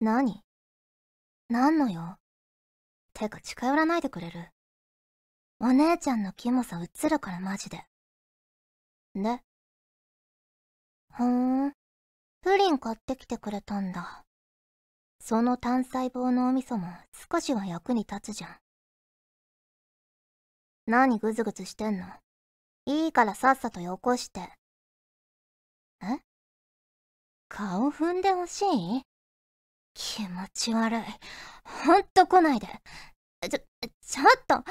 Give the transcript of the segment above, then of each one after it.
何？何のよ？てか近寄らないでくれる？お姉ちゃんのキモさ映るからマジで。で？ふーん。プリン買ってきてくれたんだ。その単細胞のお味噌も少しは役に立つじゃん。何グズグズしてんの？いいからさっさとよこして。え？顔踏んでほしい？気持ち悪い。ほんと来ないで。ちょ、ちょっと、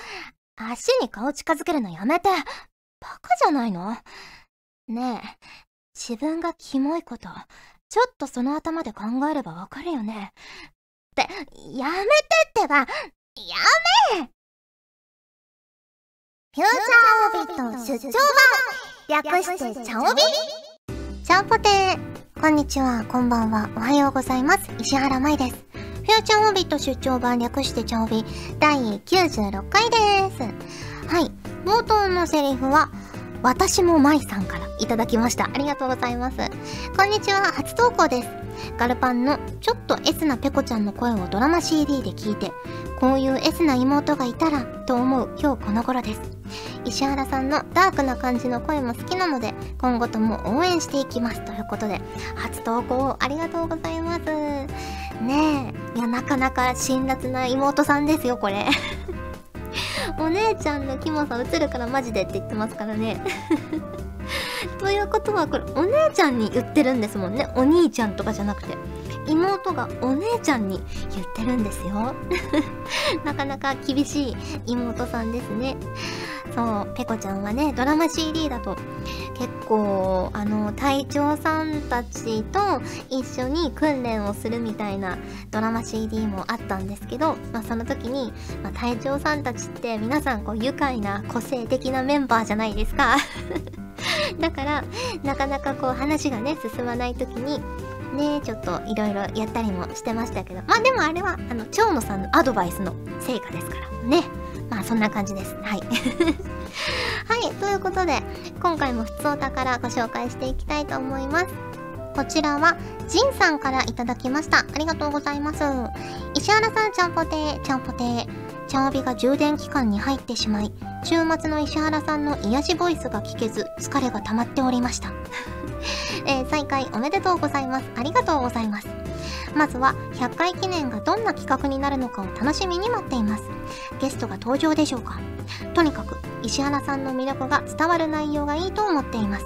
足に顔近づけるのやめて。バカじゃないの？ねえ、自分がキモいこと、ちょっとその頭で考えればわかるよね。って、やめてってば、やめフューチャーオビット出張版略してチャオビチャオポテーこんにちは、こんばんは、おはようございます。石原舞です。フューチャーオビット出張版略してチャオビ第96回です。はい、冒頭のセリフは、私も舞さんからいただきました。ありがとうございます。こんにちは、初投稿です。ガルパンのちょっと S なペコちゃんの声をドラマ CD で聞いて、こういう S な妹がいたらと思う今日この頃です。石原さんのダークな感じの声も好きなので、今後とも応援していきます。ということで、初投稿ありがとうございます。ねえ、いや、なかなか辛辣な妹さんですよ、これ。お姉ちゃんのキモさ映るからマジでって言ってますからね。ということはこれお姉ちゃんに言ってるんですもんね。お兄ちゃんとかじゃなくて。妹がお姉ちゃんに言ってるんですよ。なかなか厳しい妹さんですね。そう、ペコちゃんはね、ドラマ CD だと結構、あの、隊長さんたちと一緒に訓練をするみたいなドラマ CD もあったんですけど、まあその時に、まあ、隊長さんたちって皆さんこう愉快な個性的なメンバーじゃないですか。だから、なかなかこう話がね、進まない時に、ねちょっといろいろやったりもしてましたけどまあでもあれはあの蝶野さんのアドバイスの成果ですからねまあそんな感じですはい はいということで今回も普通お宝ご紹介していきたいと思いますこちらは、ジンさんからいただきました。ありがとうございます。石原さん、ちゃんぽてー、ちゃんぽてー。チャオビが充電期間に入ってしまい、週末の石原さんの癒しボイスが聞けず、疲れが溜まっておりました。えー、再開おめでとうございます。ありがとうございます。まずは100回記念がどんな企画になるのかを楽しみに待っています。ゲストが登場でしょうかとにかく石原さんの魅力が伝わる内容がいいと思っています。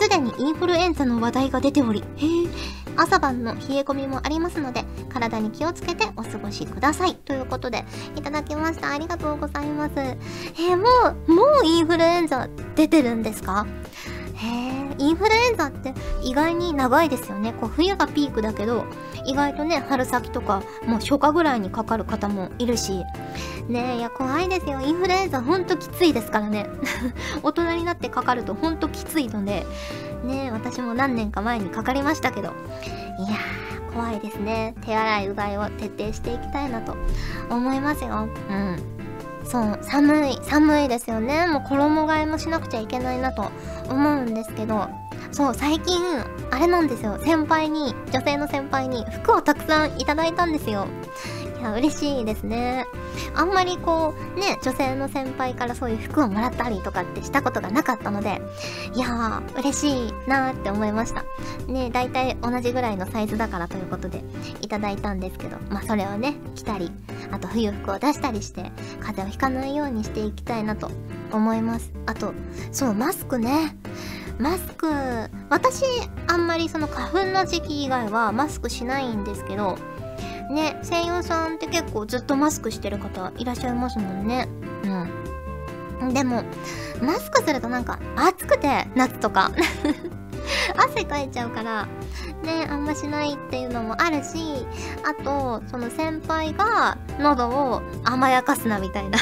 すでにインフルエンザの話題が出ており、へえ、朝晩の冷え込みもありますので、体に気をつけてお過ごしください。ということで、いただきました。ありがとうございます。えー、もう、もうインフルエンザ出てるんですか？インフルエンザって意外に長いですよね。こう冬がピークだけど、意外とね、春先とか、もう初夏ぐらいにかかる方もいるし。ねえ、いや、怖いですよ。インフルエンザほんときついですからね。大人になってかかるとほんときついので、ねえ、私も何年か前にかかりましたけど。いやー、怖いですね。手洗いうがいを徹底していきたいなと思いますよ。うん。そう、寒い、寒いですよね。もう衣替えもしなくちゃいけないなと思うんですけど、そう、最近、あれなんですよ。先輩に、女性の先輩に服をたくさんいただいたんですよ。や、嬉しいですね。あんまりこう、ね、女性の先輩からそういう服をもらったりとかってしたことがなかったので、いやー、嬉しいなーって思いました。ね、大体同じぐらいのサイズだからということで、いただいたんですけど、まあそれをね、着たり、あと冬服を出したりして、風邪をひかないようにしていきたいなと思います。あと、そう、マスクね。マスク、私、あんまりその花粉の時期以外はマスクしないんですけど、ね、声優さんって結構ずっとマスクしてる方いらっしゃいますもんね。うん。でも、マスクするとなんか暑くて、夏とか。汗かいちゃうから、ね、あんましないっていうのもあるし、あと、その先輩が喉を甘やかすなみたいな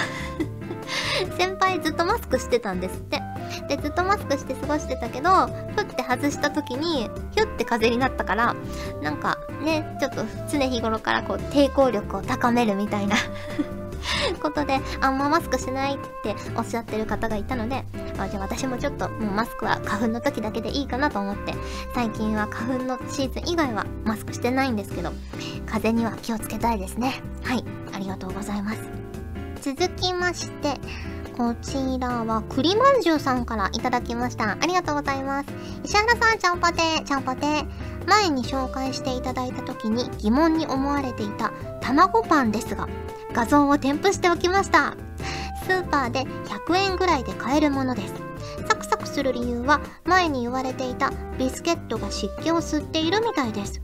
先輩ずっとマスクしてたんですって。で、ずっとマスクして過ごしてたけど、ふって外した時に、ひゅって風になったから、なんかね、ちょっと常日頃からこう抵抗力を高めるみたいな ことで、あんまマスクしないっておっしゃってる方がいたので、あじゃあ私もちょっともうマスクは花粉の時だけでいいかなと思って、最近は花粉のシーズン以外はマスクしてないんですけど、風邪には気をつけたいですね。はい、ありがとうございます。続きまして、こちらは栗まんじゅうさんからいただきました。ありがとうございます。石原さん、ちゃんぽてー、ちゃんぽてー。前に紹介していただいた時に疑問に思われていた卵パンですが、画像を添付しておきました。スーパーで100円ぐらいで買えるものです。サクサクする理由は前に言われていたビスケットが湿気を吸っているみたいです。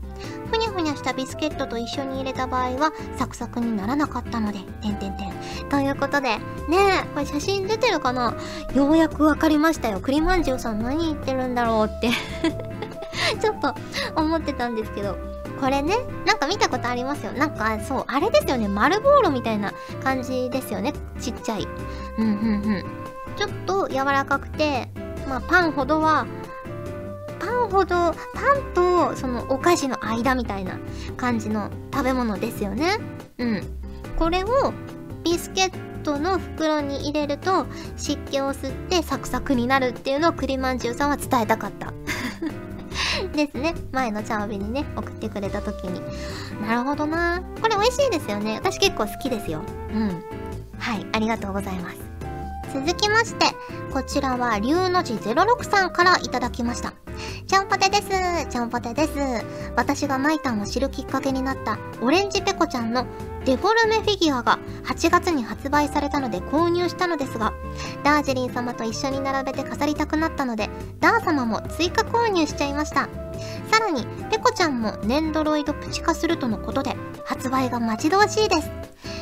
ふにゃふにゃしたビスケットと一緒に入れた場合はサクサクにならなかったので、てんてんてん。ということで、ねえ、これ写真出てるかな？ようやくわかりましたよ。栗まんじゅうさん何言ってるんだろうって ちょっと思ってたんですけど、これね、なんか見たことありますよ。なんか、そう、あれですよね。丸ボーロみたいな感じですよね。ちっちゃい。うん、うん、うん。ちょっと柔らかくて、まあ、パンほどは、ほど、パンとそのお菓子の間みたいな感じの食べ物ですよね。うん。これをビスケットの袋に入れると湿気を吸ってサクサクになるっていうのを栗まんじゅうさんは伝えたかった。ですね。前のチャオビにね、送ってくれた時に。なるほどなこれ美味しいですよね。私結構好きですよ。うん。はい、ありがとうございます。続きまして、こちらは龍の字06さんからいただきました。ちゃんぽてです。ちゃんぽてです。私がマイタンを知るきっかけになったオレンジペコちゃんのデフォルメフィギュアが8月に発売されたので購入したのですが、ダージリン様と一緒に並べて飾りたくなったので、ダー様も追加購入しちゃいました。さらに、ペコちゃんもネンドロイドプチ化するとのことで、発売が待ち遠しいです。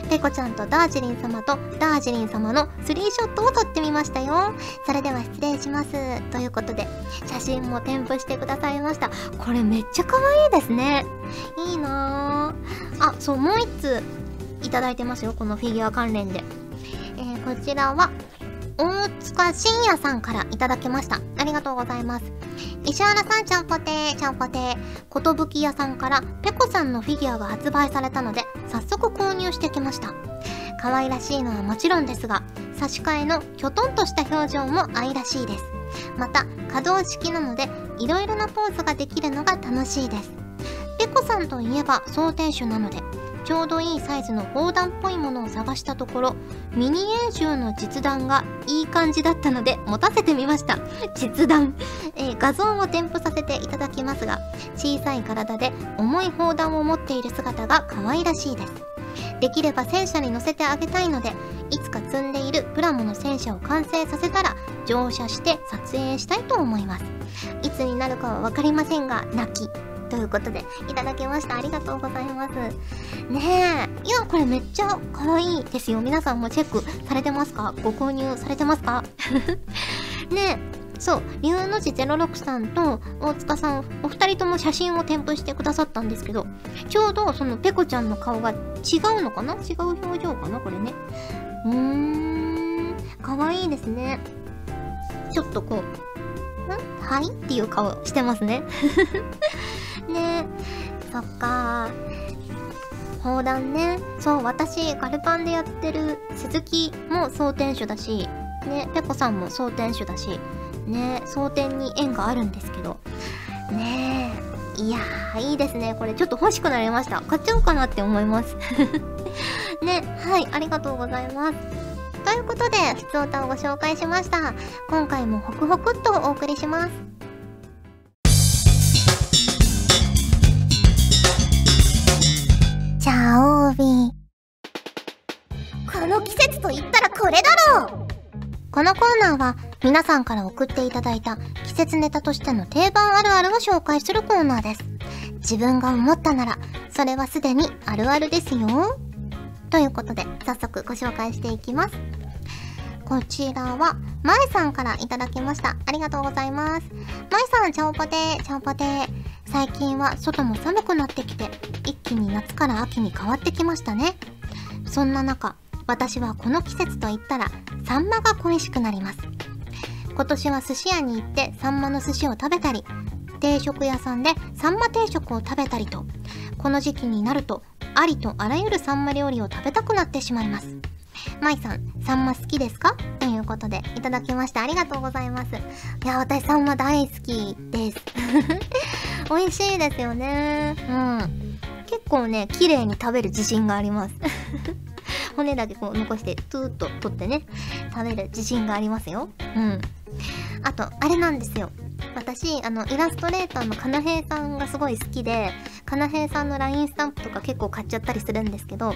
ペコちゃんとダージリン様とダージリン様のスリーショットを撮ってみましたよ。それでは失礼します。ということで、写真も添付してくださいました。これめっちゃ可愛いですね。いいなぁ。あ、そう、もう一ついただいてますよ。このフィギュア関連で。えー、こちらは、大塚信也さんからいただきました。ありがとうございます。石原さん、ちゃんぽてー、ちゃんぽてー。ことぶき屋さんから、ペコさんのフィギュアが発売されたので、早速購入してきました。可愛らしいのはもちろんですが、差し替えのきょとんとした表情も愛らしいです。また、可動式なので、いろいろなポーズができるのが楽しいです。ペコさんといえば、装填手なので、ちょうどいいサイズの砲弾っぽいものを探したところ、ミニ演習の実弾がいい感じだったので持たせてみました。実弾、えー、画像を添付させていただきますが、小さい体で重い砲弾を持っている姿が可愛らしいです。できれば戦車に乗せてあげたいので、いつか積んでいるプラモの戦車を完成させたら乗車して撮影したいと思います。いつになるかはわかりませんが、泣き。ということで、いただきました。ありがとうございます。ねえ。いや、これめっちゃ可愛いですよ。皆さんもチェックされてますか？ご購入されてますか？ねえ。そう、龍の字06さんと大塚さん、お二人とも写真を添付してくださったんですけど、ちょうどそのペコちゃんの顔が違うのかな？違う表情かな？これね。うーん、かわいいですね。ちょっとこう、ん？はい？っていう顔してますね。ねそっか砲弾ね。そう、私、ガルパンでやってる鈴木も総天手だし、ね、ペコさんも総天手だし、ね、総天に縁があるんですけど、ねえ、いやー、いいですね。これちょっと欲しくなりました。買っちゃおうかなって思います。ね、はい、ありがとうございます。ということで、普通歌をご紹介しました。今回もホクホクっとお送りします。この季節と言ったらこれだろうこのコーナーは皆さんから送っていただいた季節ネタとしての定番あるあるを紹介するコーナーです。自分が思ったなら、それはすでにあるあるですよ。ということで、早速ご紹介していきます。こちらは、まえさんからいただきました。ありがとうございます。まえさん、ちゃんぽてー、ちゃんぽてー。最近は外も寒くなってきて、一気に夏から秋に変わってきましたね。そんな中、私はこの季節と言ったら、サンマが恋しくなります。今年は寿司屋に行ってサンマの寿司を食べたり、定食屋さんでサンマ定食を食べたりと、この時期になるとありとあらゆるサンマ料理を食べたくなってしまいます。まいさん、サンマ好きですか？ということで、いただきましてありがとうございます。いや、私サンマ大好きです。美味しいですよね。うん。結構ね、綺麗に食べる自信があります。骨だけこう残して、トゥーッと取ってね、食べる自信がありますよ。うん。あと、あれなんですよ。私、あの、イラストレーターのかなへいさんがすごい好きで、かなへいさんの LINE スタンプとか結構買っちゃったりするんですけど、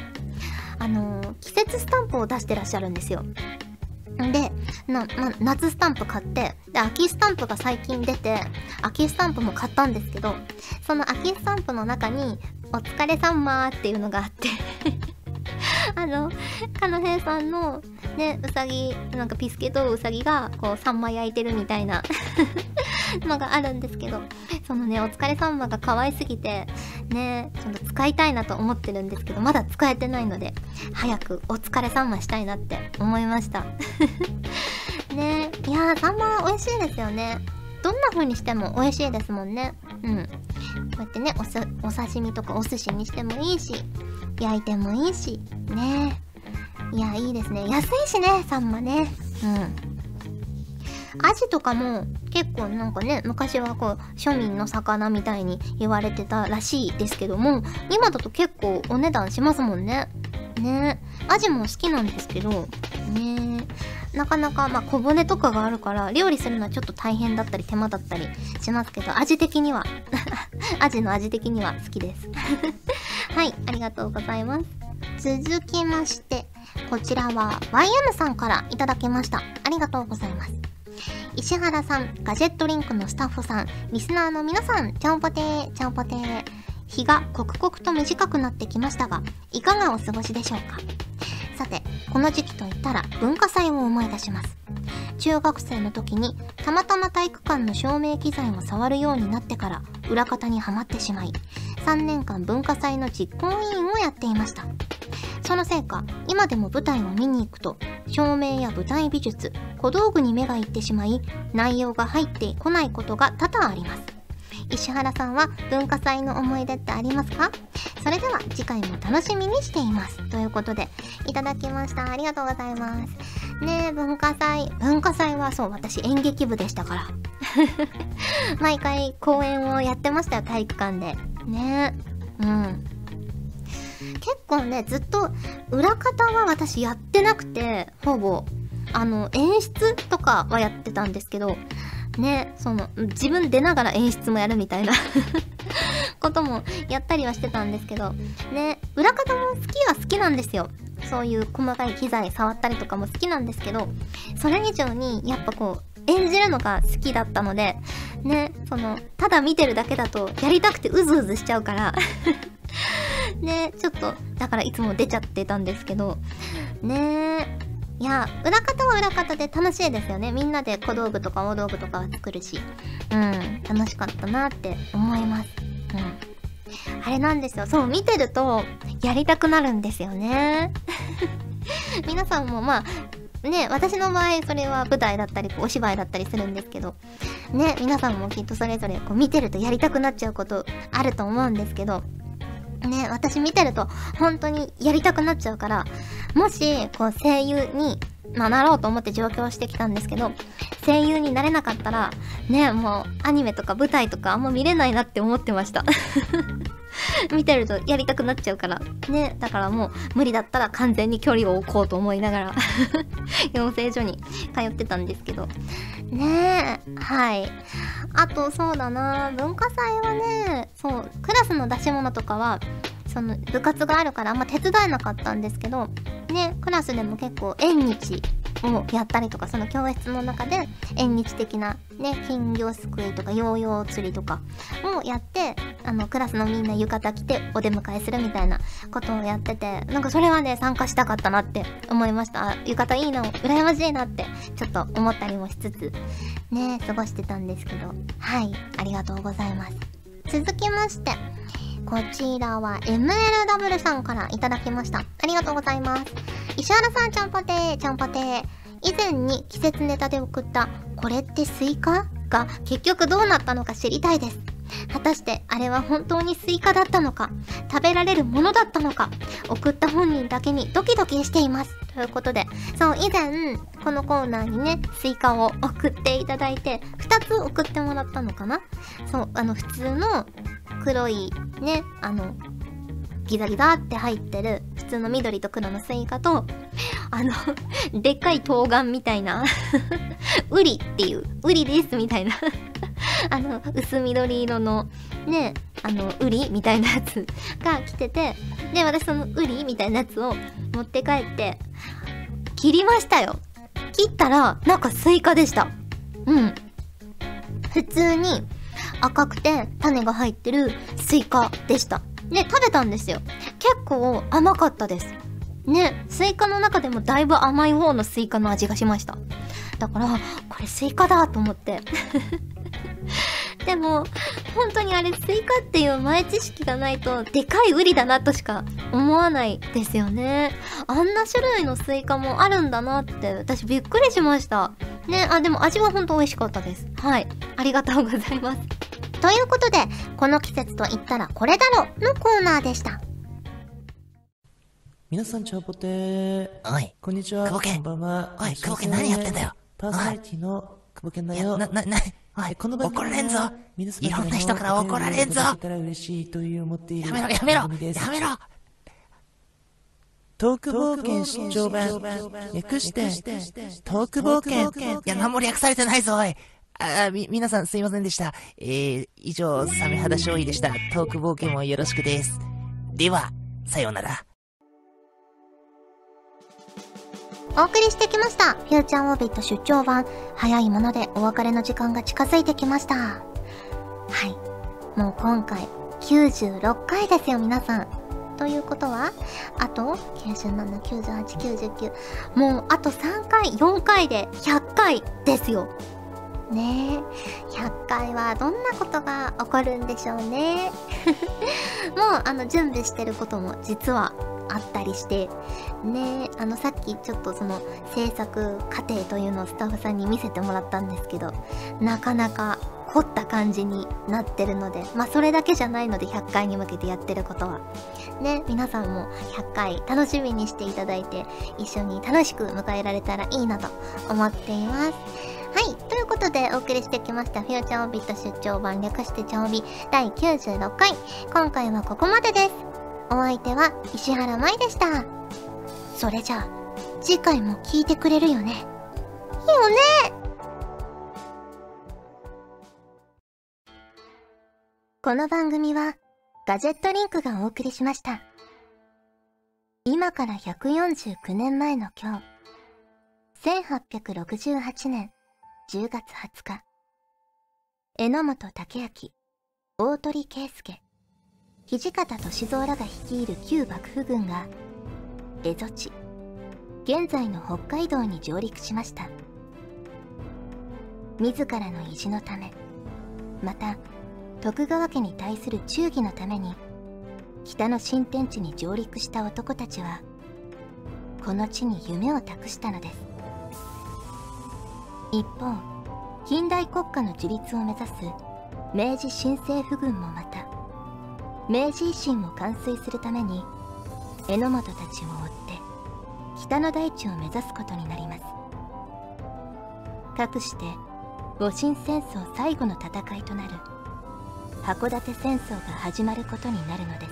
あのー、季節スタンプを出してらっしゃるんですよ。で、な、ま、夏スタンプ買って、で、秋スタンプが最近出て、秋スタンプも買ったんですけど、その秋スタンプの中に、お疲れさんまっていうのがあって あの、かのへいさんの、ね、うさぎ、なんかピスケとうさぎが、こう、サンマ焼いてるみたいな のがあるんですけど、そのね、お疲れさんまが可愛すぎて、ね、ちょっと使いたいなと思ってるんですけど、まだ使えてないので、早くお疲れさんましたいなって思いました。ねいやー、サンマ美味しいですよね。どんな風にしても美味しいですもんね。うん。こうやってね、おお刺身とかお寿司にしてもいいし、焼いてもいいし、ねいや、いいですね。安いしね、サンマね。うん。アジとかも結構なんかね、昔はこう、庶民の魚みたいに言われてたらしいですけども、今だと結構お値段しますもんね。ねアジも好きなんですけど、ねなかなか、まあ、小骨とかがあるから、料理するのはちょっと大変だったり手間だったりしますけど、味的には アジの味的には好きです はい、ありがとうございます。続きまして、こちらは YM さんからいただきました。ありがとうございます。石原さん、ガジェットリンクのスタッフさん、リスナーの皆さん、ちゃんぽてー、ちゃんぽてー。日が刻々と短くなってきましたが、いかがお過ごしでしょうか、この時期といったら文化祭を思い出します。中学生の時にたまたま体育館の照明機材を触るようになってから裏方にはまってしまい3年間文化祭の実行委員をやっていましたそのせいか今でも舞台を見に行くと照明や舞台美術小道具に目がいってしまい内容が入ってこないことが多々あります石原さんは文化祭の思い出ってありますか？それでは次回も楽しみにしています。ということで、いただきました。ありがとうございます。ねえ、文化祭。文化祭はそう、私演劇部でしたから。毎回公演をやってましたよ、体育館で。ねえ。うん。結構ね、ずっと裏方は私やってなくて、ほぼ。あの、演出とかはやってたんですけど、ね、その、自分出ながら演出もやるみたいな こともやったりはしてたんですけど、ね、裏方も好きは好きなんですよ。そういう細かい機材触ったりとかも好きなんですけど、それ以上にやっぱこう、演じるのが好きだったので、ね、その、ただ見てるだけだとやりたくてうずうずしちゃうから ね、ちょっと、だからいつも出ちゃってたんですけど、ねいや、裏方は裏方で楽しいですよね。みんなで小道具とか大道具とかは作るし。うん、楽しかったなって思います。うん。あれなんですよ。そう、見てると、やりたくなるんですよね。皆さんもまあ、ね、私の場合、それは舞台だったり、お芝居だったりするんですけど、ね、皆さんもきっとそれぞれこう見てるとやりたくなっちゃうことあると思うんですけど、ね、私見てると本当にやりたくなっちゃうから、もし、こう声優に、ま、なろうと思って上京してきたんですけど、声優になれなかったら、ね、もうアニメとか舞台とかあんま見れないなって思ってました。見てるとやりたくなっちゃうから。ね。だからもう無理だったら完全に距離を置こうと思いながら 養成所に通ってたんですけど。ねえ。はい。あとそうだな文化祭はね、そう、クラスの出し物とかは、その部活があるからあんま手伝えなかったんですけど、ね、クラスでも結構縁日をやったりとか、その教室の中で縁日的なね、金魚すくいとかヨーヨー釣りとかをやって、あの、クラスのみんな浴衣着てお出迎えするみたいなことをやってて、なんかそれはね、参加したかったなって思いました。浴衣いいな、羨ましいなってちょっと思ったりもしつつ、ね、過ごしてたんですけど、はい、ありがとうございます。続きまして、こちらは MLW さんからいただきました。ありがとうございます。石原さん、ちゃんぽてー、ちゃんぽてー。以前に季節ネタで送った、これってスイカ？が結局どうなったのか知りたいです。果たしてあれは本当にスイカだったのか？食べられるものだったのか？送った本人だけにドキドキしていますということでそう以前このコーナーにねスイカを送っていただいて2つ送ってもらったのかな？そうあの普通の黒いねあのギザギザって入ってる普通の緑と黒のスイカと あの でっかい冬瓜みたいな ウリっていうウリですみたいなあの薄緑色のねあのウリみたいなやつが来ててで私そのウリみたいなやつを持って帰って切りましたよ。切ったらなんかスイカでした。うん。普通に赤くて種が入ってるスイカでした。ね食べたんですよ。結構甘かったです。ねスイカの中でもだいぶ甘い方のスイカの味がしました。だからこれスイカだと思って。でも本当にあれスイカっていう前知識がないとでかいウリだなとしか思わないですよね。あんな種類のスイカもあるんだなって私びっくりしました。ねあでも味は本当美味しかったです。はい。ありがとうございます。ということでこの季節と言ったらこれだろのコーナーでした。皆さん、チャオポテ。ー。おい、こんにちは。久保健。こんばんは。おい久保健何やってんだよ。パーソナリティの久保健だよ。いやな、な、な、おい、この怒られんぞ。いろんな人から怒られんぞ。やめろ、やめろやめろ。トーク冒険出張版。略して、トーク冒険。いや、何も略されてないぞ、おいあ、み、皆さんすいませんでした。えー、以上、サメ肌勝利でした。トーク冒険もよろしくです。では、さようなら。お送りしてきました。フューチャーオービット出張版。早いものでお別れの時間が近づいてきました。はい。もう今回、96回ですよ、皆さん。ということは、あと、97、98、99。もう、あと3回、4回で100回ですよ。ねえ。100回はどんなことが起こるんでしょうね。もう、あの、準備してることも実はあったりして、ねあのさっきちょっとその制作過程というのをスタッフさんに見せてもらったんですけどなかなか凝った感じになってるのでまあそれだけじゃないので100回に向けてやってることはね皆さんも100回楽しみにしていただいて一緒に楽しく迎えられたらいいなと思っていますはい。ことで、お送りしてきました、フューチャーオビット出張版略してチャオビ第96回。今回はここまでです。お相手は石原舞でした。それじゃあ、次回も聞いてくれるよね。よねこの番組は、ガジェットリンクがお送りしました。今から149年前の今日、1868年10月20日、榎本武明、大鳥圭介、土方歳三らが率いる旧幕府軍が蝦夷地現在の北海道に上陸しました。自らの意地のためまた徳川家に対する忠義のために北の新天地に上陸した男たちはこの地に夢を託したのです。一方近代国家の自立を目指す明治新政府軍もまた明治維新を完遂するために榎本たちを追って北の大地を目指すことになります。かくして戊辰戦争最後の戦いとなる函館戦争が始まることになるのです。